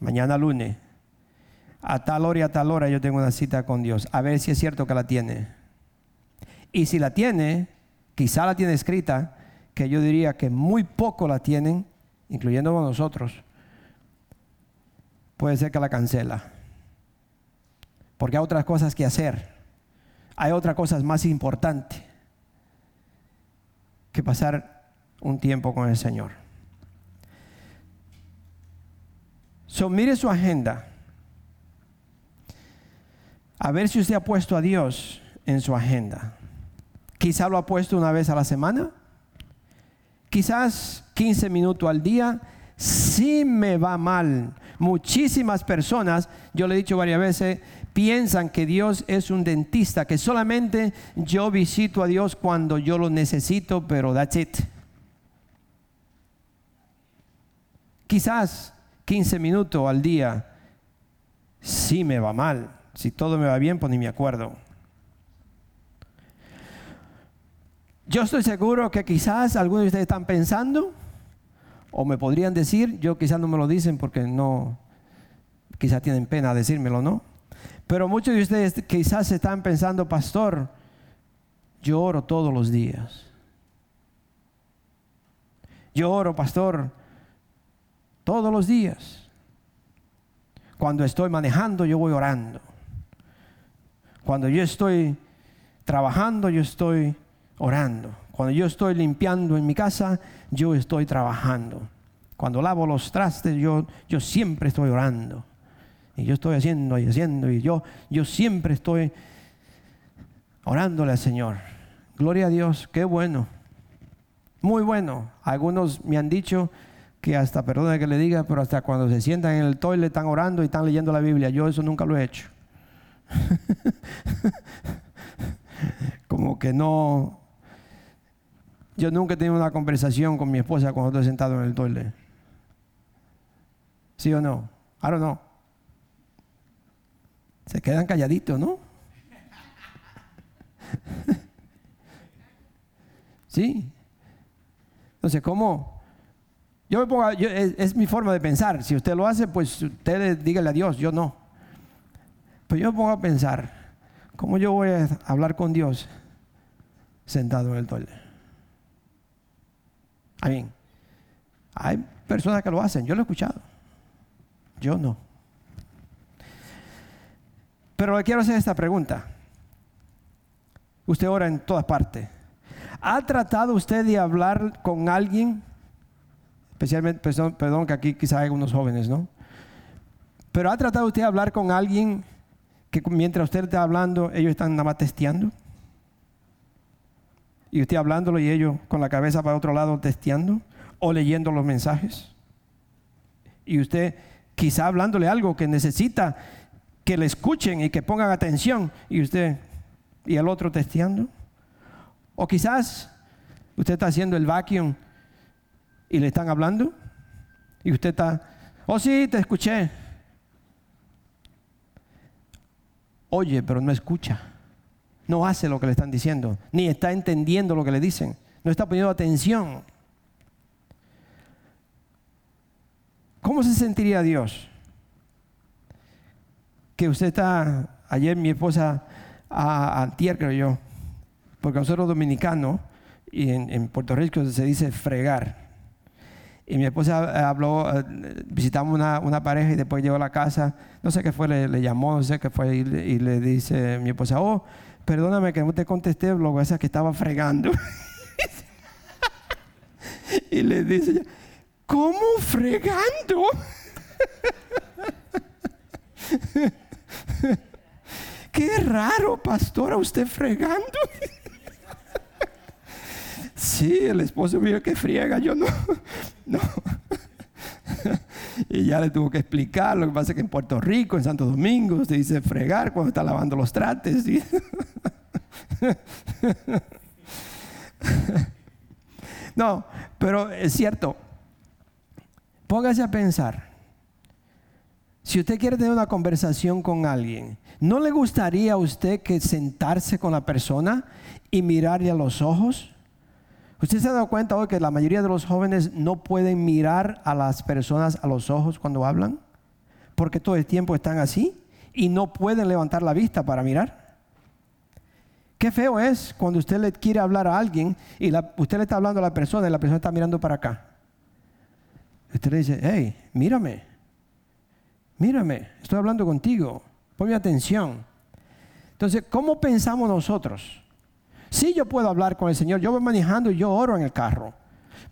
Mañana lunes. A tal hora y a tal hora yo tengo una cita con Dios. A ver si es cierto que la tiene. Y si la tiene, quizá la tiene escrita, que yo diría que muy poco la tienen, incluyendo nosotros. Puede ser que la cancela. Porque hay otras cosas que hacer. Hay otras cosas más importantes que pasar un tiempo con el Señor. So, mire su agenda. A ver si usted ha puesto a Dios en su agenda. Quizá lo ha puesto una vez a la semana. Quizás 15 minutos al día. Si me va mal. Muchísimas personas, yo le he dicho varias veces, piensan que Dios es un dentista, que solamente yo visito a Dios cuando yo lo necesito, pero that's it. Quizás 15 minutos al día, sí me va mal. Si todo me va bien, pues ni me acuerdo. Yo estoy seguro que quizás algunos de ustedes están pensando, o me podrían decir, yo quizás no me lo dicen porque no, quizás tienen pena decírmelo, ¿no? Pero muchos de ustedes quizás están pensando, pastor, yo oro todos los días. Yo oro, pastor, todos los días. Cuando estoy manejando, yo voy orando. Cuando yo estoy trabajando, yo estoy orando. Cuando yo estoy limpiando en mi casa, yo estoy trabajando. Cuando lavo los trastes, yo, yo siempre estoy orando. Y yo estoy haciendo y haciendo y yo, yo siempre estoy orándole al Señor. Gloria a Dios, qué bueno. Muy bueno. Algunos me han dicho que hasta, perdone que le diga, pero hasta cuando se sientan en el toilet están orando y están leyendo la Biblia. Yo eso nunca lo he hecho. (laughs) Como que no. Yo nunca he tenido una conversación con mi esposa cuando estoy sentado en el toilet. ¿Sí o no? I don't know. Se quedan calladitos, ¿no? ¿Sí? Entonces, ¿cómo? Yo me pongo, es, mi forma de pensar. Si usted lo hace, pues usted dígale a Dios, yo no. Pero yo me pongo a pensar, ¿cómo yo voy a hablar con Dios sentado en el toile? I mean, hay personas que lo hacen, yo lo he escuchado. Yo no. Pero le quiero hacer esta pregunta. Usted ora en todas partes. ¿Ha tratado usted de hablar con alguien? Especialmente, perdón, que aquí quizá hay unos jóvenes, ¿no? Pero ¿ha tratado usted de hablar con alguien que mientras usted está hablando, ellos están nada más testeando? Y usted hablándolo y ellos con la cabeza para otro lado testeando o leyendo los mensajes. Y usted quizá hablándole algo que necesita que le escuchen y que pongan atención y usted y el otro testeando. O quizás usted está haciendo el vacuum y le están hablando y usted está, oh sí, te escuché. Oye, pero no escucha. No hace lo que le están diciendo, ni está entendiendo lo que le dicen. No está poniendo atención. ¿Cómo se sentiría Dios? Que usted está, ayer mi esposa, a, a creo yo, porque nosotros dominicanos, y en, Puerto Rico se dice fregar. Y mi esposa habló, eh, visitamos una, pareja y después llegó a la casa, no sé qué fue, le, llamó, no sé qué fue, y, le dice mi esposa, oh, perdóname que no te contesté, lo que que estaba fregando. (laughs) y le dice, ¿cómo fregando? (laughs) (laughs) Qué raro, pastora, usted fregando. (laughs) Sí, el esposo mío que friega, yo no. (laughs) no. y ya le tuvo que explicar. Lo que pasa es que en Puerto Rico, en Santo Domingo, se dice fregar cuando está lavando los trates. no, pero es cierto. Póngase a pensar. Si usted quiere tener una conversación con alguien, ¿no le gustaría a usted que sentarse con la persona y mirarle a los ojos? ¿Usted se ha dado cuenta hoy que la mayoría de los jóvenes no pueden mirar a las personas a los ojos cuando hablan? Porque todo el tiempo están así y no pueden levantar la vista para mirar. Qué feo es cuando usted le quiere hablar a alguien y usted le está hablando a la persona y la persona está mirando para acá. Usted le dice, hey, mírame, mírame, estoy hablando contigo, ponme atención. Entonces, ¿cómo pensamos nosotros? Sí, yo puedo hablar con el Señor. Yo voy manejando y yo oro en el carro.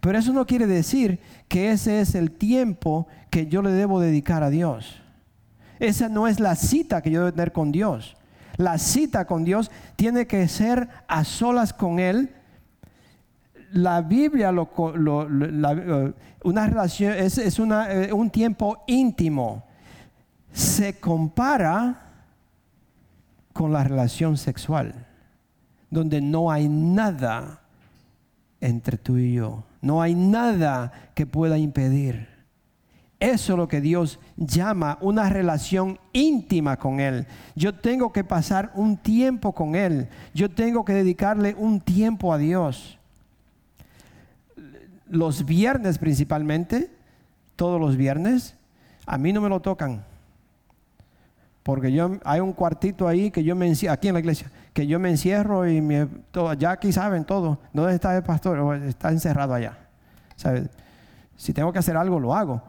Pero eso no quiere decir que ese es el tiempo que yo le debo dedicar a Dios. Esa no es la cita que yo debo tener con Dios. La cita con Dios tiene que ser a solas con Él. La Biblia, lo, eh, una relación, es, eh, un tiempo íntimo. Se compara con la relación sexual donde no hay nada entre tú y yo. No hay nada que pueda impedir. Eso es lo que Dios llama una relación íntima con Él. Yo tengo que pasar un tiempo con Él. Yo tengo que dedicarle un tiempo a Dios. Los viernes principalmente, todos los viernes, a mí no me lo tocan. Porque yo, hay un cuartito ahí que yo me encierro, aquí en la iglesia, que yo me encierro y todo, ya aquí saben todo. ¿Dónde está el pastor? Está encerrado allá. Si tengo que hacer algo, lo hago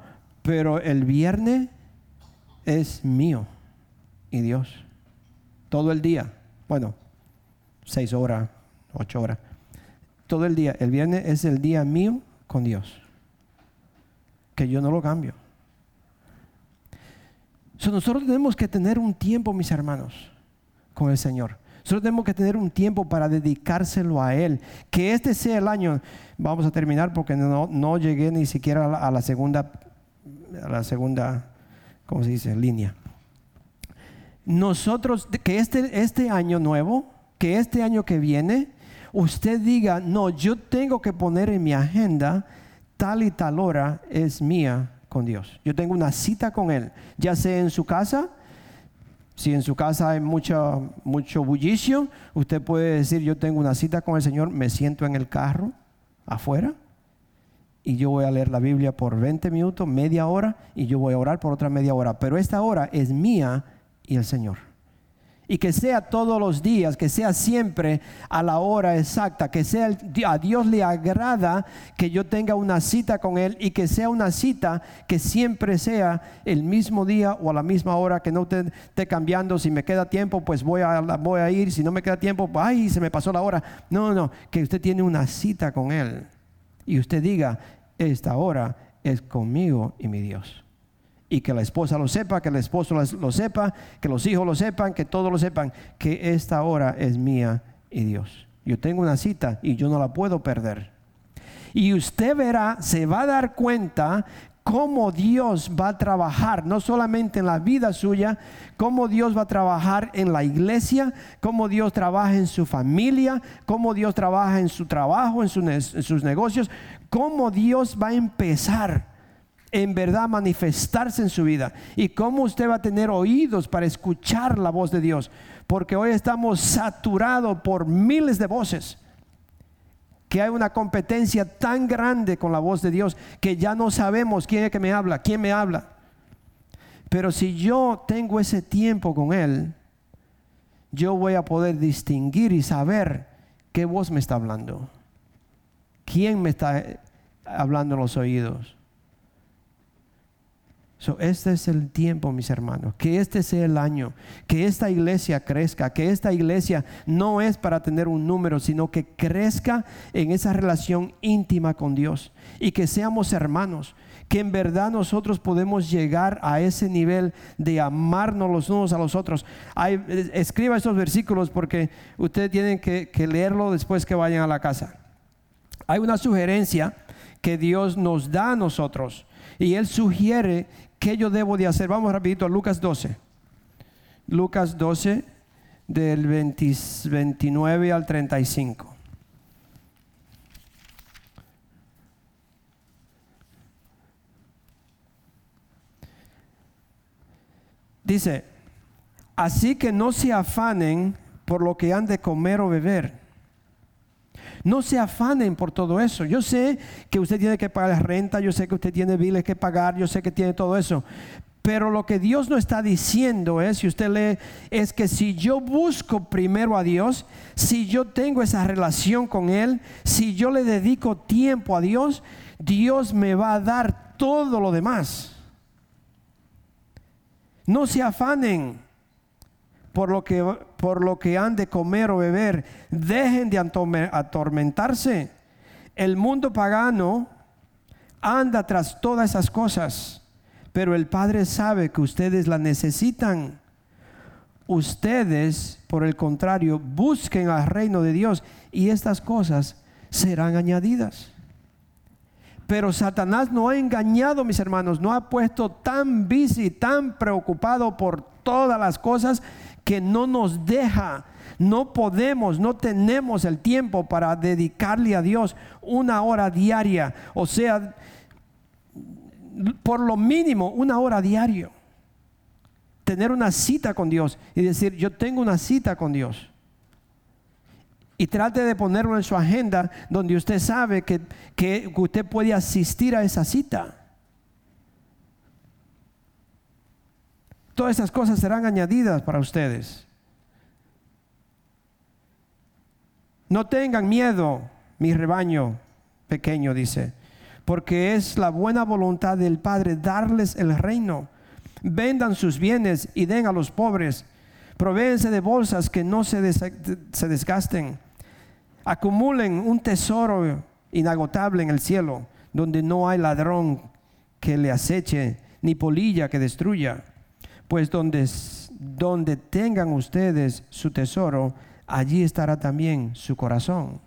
pero el viernes es mío y Dios. Todo el día. Bueno, seis horas, ocho horas. Todo el día. El viernes es el día mío con Dios. Que yo no lo cambio. Nosotros tenemos que tener un tiempo, mis hermanos, con el Señor. Nosotros tenemos que tener un tiempo para dedicárselo a Él. Que este sea el año. Vamos a terminar porque no, no llegué ni siquiera a la, a la segunda a la segunda, ¿cómo se dice? Línea. Nosotros, que este, este año nuevo, que este año que viene, usted diga, no, yo tengo que poner en mi agenda tal y tal hora es mía con Dios. Yo tengo una cita con Él, ya sea en su casa, si en su casa hay mucho, mucho bullicio, usted puede decir, yo tengo una cita con el Señor, me siento en el carro afuera y yo voy a leer la Biblia por 20 minutos, media hora, y yo voy a orar por otra media hora. Pero esta hora es mía y el Señor. Y que sea todos los días, que sea siempre a la hora exacta, que sea a Dios le agrada que yo tenga una cita con Él y que sea una cita que siempre sea el mismo día o a la misma hora, que no esté, cambiando. Si me queda tiempo, pues voy a, voy a ir. Si no me queda tiempo, pues, ay, se me pasó la hora. No, no, que usted tiene una cita con Él y usted diga, esta hora es conmigo y mi Dios. Y que la esposa lo sepa, que el esposo lo sepa, que los hijos lo sepan, que todos lo sepan, que esta hora es mía y Dios. Yo tengo una cita y yo no la puedo perder. Y usted verá, se va a dar cuenta cómo Dios va a trabajar, no solamente en la vida suya, cómo Dios va a trabajar en la iglesia, cómo Dios trabaja en su familia, cómo Dios trabaja en su trabajo, en, sus negocios, cómo Dios va a empezar en verdad manifestarse en su vida y cómo usted va a tener oídos para escuchar la voz de Dios, porque hoy estamos saturados por miles de voces. Que hay una competencia tan grande con la voz de Dios que ya no sabemos quién es que me habla, quién me habla. Pero si yo tengo ese tiempo con Él, yo voy a poder distinguir y saber qué voz me está hablando, quién me está hablando en los oídos este es el tiempo, mis hermanos, que este sea el año, que esta iglesia crezca, que esta iglesia no es para tener un número, sino que crezca en esa relación íntima con Dios y que seamos hermanos, que en verdad nosotros podemos llegar a ese nivel de amarnos los unos a los otros. escriba estos versículos porque ustedes tienen que, que leerlo después que vayan a la casa. Hay una sugerencia que Dios nos da a nosotros y Él sugiere ¿Qué yo debo de hacer? Vamos rapidito a Lucas 12. Lucas 12 del 29 al 35. Dice, así que no se afanen por lo que han de comer o beber no se afanen por todo eso. Yo sé que usted tiene que pagar renta, yo sé que usted tiene biles que pagar, yo sé que tiene todo eso. Pero lo que Dios no está diciendo es, si usted lee, es que si yo busco primero a Dios, si yo tengo esa relación con Él, si yo le dedico tiempo a Dios, Dios me va a dar todo lo demás. No se afanen por lo que, por lo que han de comer o beber. Dejen de atormentarse. El mundo pagano anda tras todas esas cosas, pero el Padre sabe que ustedes la necesitan. Ustedes, por el contrario, busquen al reino de Dios y estas cosas serán añadidas. Pero Satanás no ha engañado, mis hermanos, no ha puesto tan busy, tan preocupado por todas las cosas que no nos deja, no podemos, no tenemos el tiempo para dedicarle a Dios una hora diaria. O sea, por lo mínimo una hora diario. Tener una cita con Dios y decir, yo tengo una cita con Dios. Y trate de ponerlo en su agenda donde usted sabe que, que usted puede asistir a esa cita. Todas esas cosas serán añadidas para ustedes. No tengan miedo, mi rebaño pequeño, dice, porque es la buena voluntad del Padre darles el reino. Vendan sus bienes y den a los pobres. Provéense de bolsas que no se, se desgasten. Acumulen un tesoro inagotable en el cielo, donde no hay ladrón que le aceche, ni polilla que destruya. Pues donde, donde tengan ustedes su tesoro, allí estará también su corazón.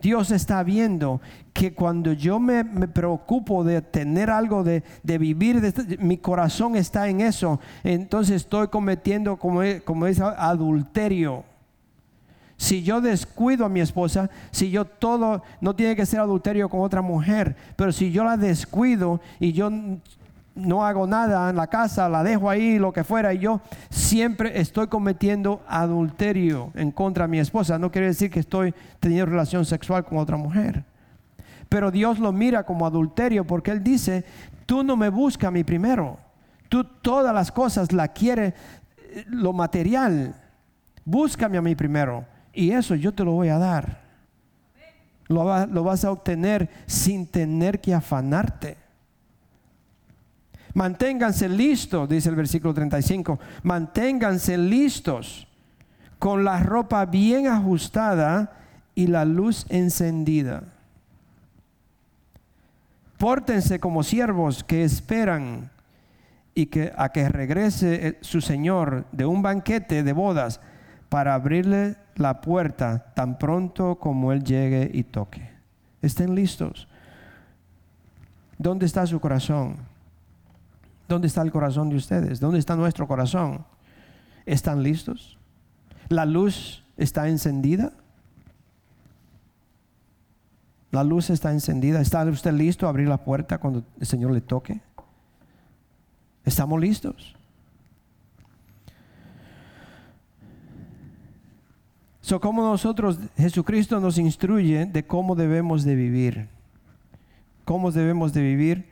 Dios está viendo que cuando yo me, preocupo de tener algo, de, vivir, de, mi corazón está en eso, entonces estoy cometiendo, como, como dice, adulterio. Si yo descuido a mi esposa, si yo todo, no tiene que ser adulterio con otra mujer, pero si yo la descuido y yo no hago nada en la casa, la dejo ahí, lo que fuera, y yo siempre estoy cometiendo adulterio en contra de mi esposa. No quiere decir que estoy teniendo relación sexual con otra mujer. Pero Dios lo mira como adulterio porque Él dice, tú no me buscas a mí primero. Tú todas las cosas la quieres, lo material. Búscame a mí primero. Y eso yo te lo voy a dar. Lo vas a obtener sin tener que afanarte. Manténganse listos, dice el versículo 35. Manténganse listos con la ropa bien ajustada y la luz encendida. Pórtense como siervos que esperan y que a que regrese su señor de un banquete de bodas para abrirle la puerta tan pronto como él llegue y toque. Estén listos. ¿Dónde está su corazón? ¿Dónde está el corazón de ustedes? ¿Dónde está nuestro corazón? ¿Están listos? ¿La luz está encendida? ¿La luz está encendida? ¿Está usted listo a abrir la puerta cuando el Señor le toque? ¿Estamos listos? So, como nosotros, Jesucristo nos instruye de cómo debemos de vivir. ¿Cómo debemos de vivir?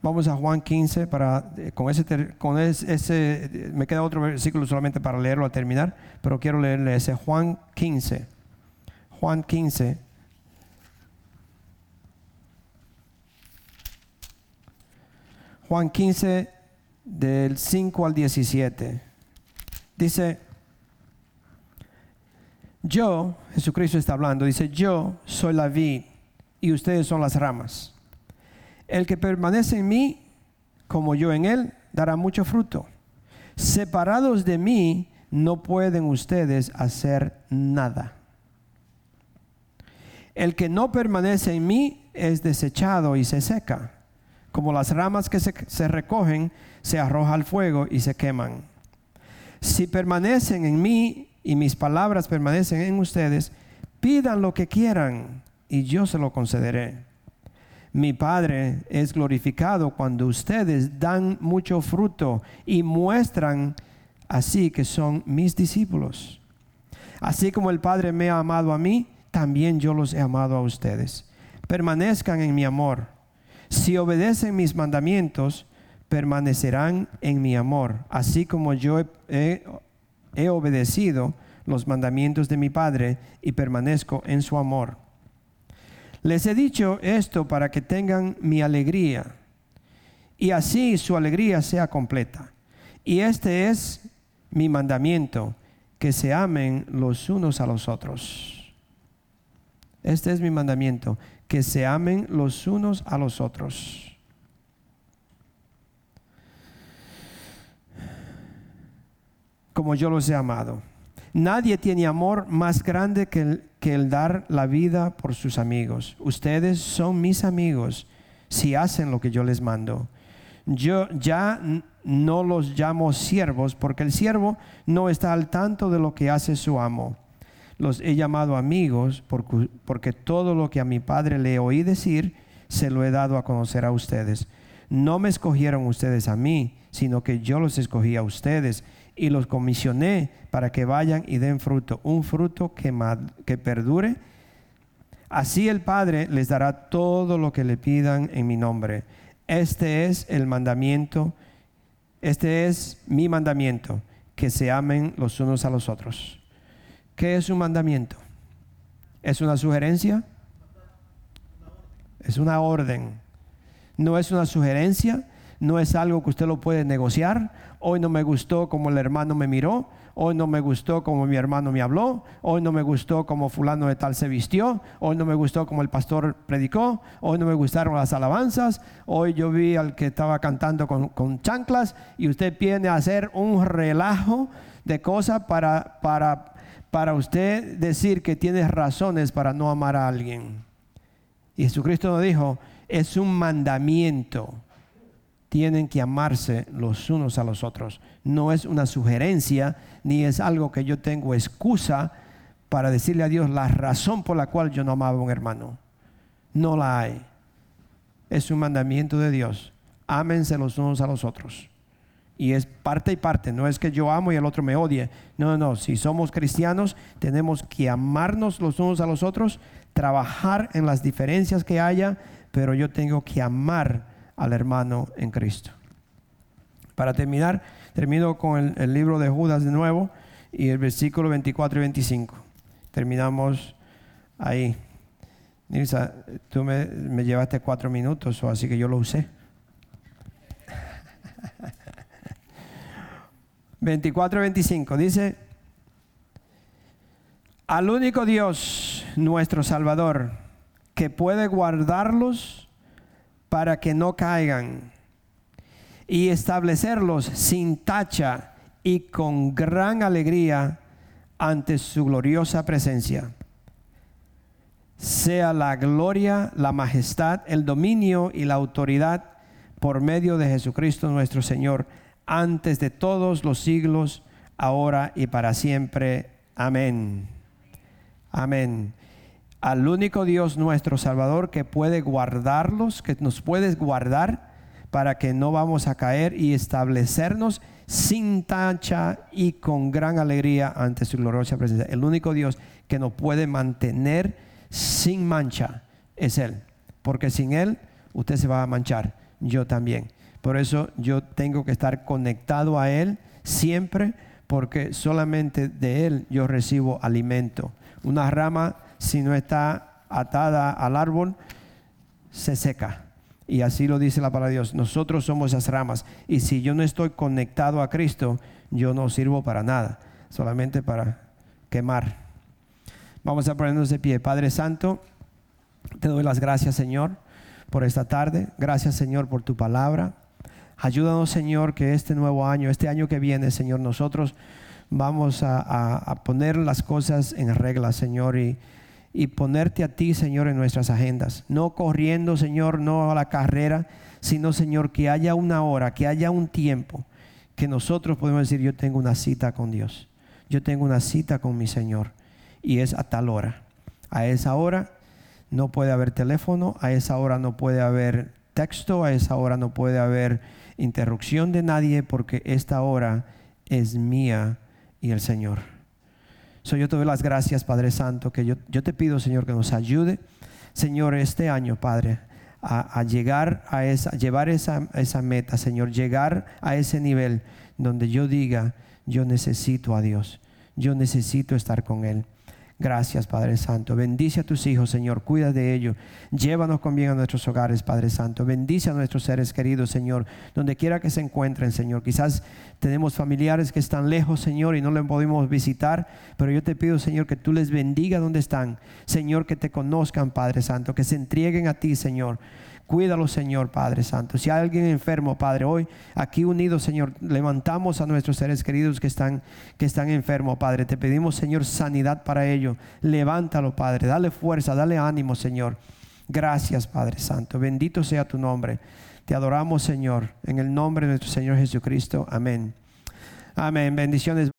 Vamos a Juan 15 para eh, con ese con ese, me queda otro versículo solamente para leerlo al terminar, pero quiero leerle ese Juan 15. Juan 15 Juan 15 del 5 al 17. Dice yo, Jesucristo está hablando, dice, yo soy la vid y ustedes son las ramas. El que permanece en mí, como yo en él, dará mucho fruto. Separados de mí, no pueden ustedes hacer nada. El que no permanece en mí es desechado y se seca. Como las ramas que se, recogen, se arroja al fuego y se queman. Si permanecen en mí y mis palabras permanecen en ustedes, pidan lo que quieran y yo se lo concederé mi Padre es glorificado cuando ustedes dan mucho fruto y muestran así que son mis discípulos. Así como el Padre me ha amado a mí, también yo los he amado a ustedes. Permanezcan en mi amor. Si obedecen mis mandamientos, permanecerán en mi amor, así como yo he, obedecido los mandamientos de mi Padre y permanezco en su amor. Les he dicho esto para que tengan mi alegría y así su alegría sea completa. Y este es mi mandamiento, que se amen los unos a los otros. Este es mi mandamiento, que se amen los unos a los otros. Como yo los he amado. Nadie tiene amor más grande que el, que el dar la vida por sus amigos. Ustedes son mis amigos si hacen lo que yo les mando. Yo ya no los llamo siervos porque el siervo no está al tanto de lo que hace su amo. Los he llamado amigos porque, porque todo lo que a mi padre le oí decir, se lo he dado a conocer a ustedes. No me escogieron ustedes a mí, sino que yo los escogí a ustedes y los comisioné para que vayan y den fruto, un fruto que, que perdure. Así el Padre les dará todo lo que le pidan en mi nombre. Este es el mandamiento, este es mi mandamiento, que se amen los unos a los otros. ¿Qué es un mandamiento? ¿Es una sugerencia? Es una orden. No es una sugerencia, no es algo que usted lo puede negociar. Hoy no me gustó como el hermano me miró, hoy no me gustó como mi hermano me habló, hoy no me gustó como fulano de tal se vistió, hoy no me gustó como el pastor predicó, hoy no me gustaron las alabanzas, hoy yo vi al que estaba cantando con, chanclas y usted viene a hacer un relajo de cosas para, para, para usted decir que tiene razones para no amar a alguien. Y Jesucristo nos dijo, es un mandamiento tienen que amarse los unos a los otros. No es una sugerencia ni es algo que yo tengo excusa para decirle a Dios la razón por la cual yo no amaba a un hermano. No la hay. Es un mandamiento de Dios. Ámense los unos a los otros. Y es parte y parte. No es que yo amo y el otro me odie. No, no. Si somos cristianos, tenemos que amarnos los unos a los otros, trabajar en las diferencias que haya, pero yo tengo que amar al hermano en Cristo. Para terminar, termino con el, libro de Judas de nuevo y el versículo 24 y 25. Terminamos ahí. Nilsa, tú me, me llevaste cuatro minutos, así que yo lo usé. (laughs) 24 y 25 dice, al único Dios, nuestro Salvador, que puede guardarlos para que no caigan y establecerlos sin tacha y con gran alegría ante su gloriosa presencia. Sea la gloria, la majestad, el dominio y la autoridad por medio de Jesucristo nuestro Señor, antes de todos los siglos, ahora y para siempre. Amén. Amén al único Dios nuestro Salvador que puede guardarlos, que nos puedes guardar para que no vamos a caer y establecernos sin tacha y con gran alegría ante su gloriosa presencia. El único Dios que nos puede mantener sin mancha es Él, porque sin Él usted se va a manchar, yo también. Por eso yo tengo que estar conectado a Él siempre, porque solamente de Él yo recibo alimento. Una rama si no está atada al árbol, se seca. Y así lo dice la palabra de Dios. Nosotros somos esas ramas. Y si yo no estoy conectado a Cristo, yo no sirvo para nada, solamente para quemar. Vamos a ponernos de pie. Padre Santo, te doy las gracias, Señor, por esta tarde. Gracias, Señor, por tu palabra. Ayúdanos, Señor, que este nuevo año, este año que viene, Señor, nosotros vamos a, poner las cosas en regla, Señor, y y ponerte a ti, Señor, en nuestras agendas. No corriendo, Señor, no a la carrera, sino, Señor, que haya una hora, que haya un tiempo que nosotros podemos decir, yo tengo una cita con Dios. Yo tengo una cita con mi Señor y es a tal hora. A esa hora no puede haber teléfono, a esa hora no puede haber texto, a esa hora no puede haber interrupción de nadie porque esta hora es mía y el Señor yo te doy las gracias, Padre Santo, que yo, yo te pido, Señor, que nos ayude, Señor, este año, Padre, a, llegar a esa, llevar esa, esa meta, Señor, llegar a ese nivel donde yo diga, yo necesito a Dios, yo necesito estar con Él. Gracias, Padre Santo. Bendice a tus hijos, Señor. Cuida de ellos. Llévanos con bien a nuestros hogares, Padre Santo. Bendice a nuestros seres queridos, Señor. Donde quiera que se encuentren, Señor. Quizás tenemos familiares que están lejos, Señor, y no les podemos visitar. Pero yo te pido, Señor, que tú les bendiga donde están. Señor, que te conozcan, Padre Santo. Que se entreguen a ti, Señor. Cuídalo, Señor Padre Santo. Si hay alguien enfermo, Padre, hoy aquí unidos, Señor, levantamos a nuestros seres queridos que están, que están enfermos, Padre. Te pedimos, Señor, sanidad para ellos. Levántalo, Padre. Dale fuerza, dale ánimo, Señor. Gracias, Padre Santo. Bendito sea tu nombre. Te adoramos, Señor, en el nombre de nuestro Señor Jesucristo. Amén. Amén. Bendiciones.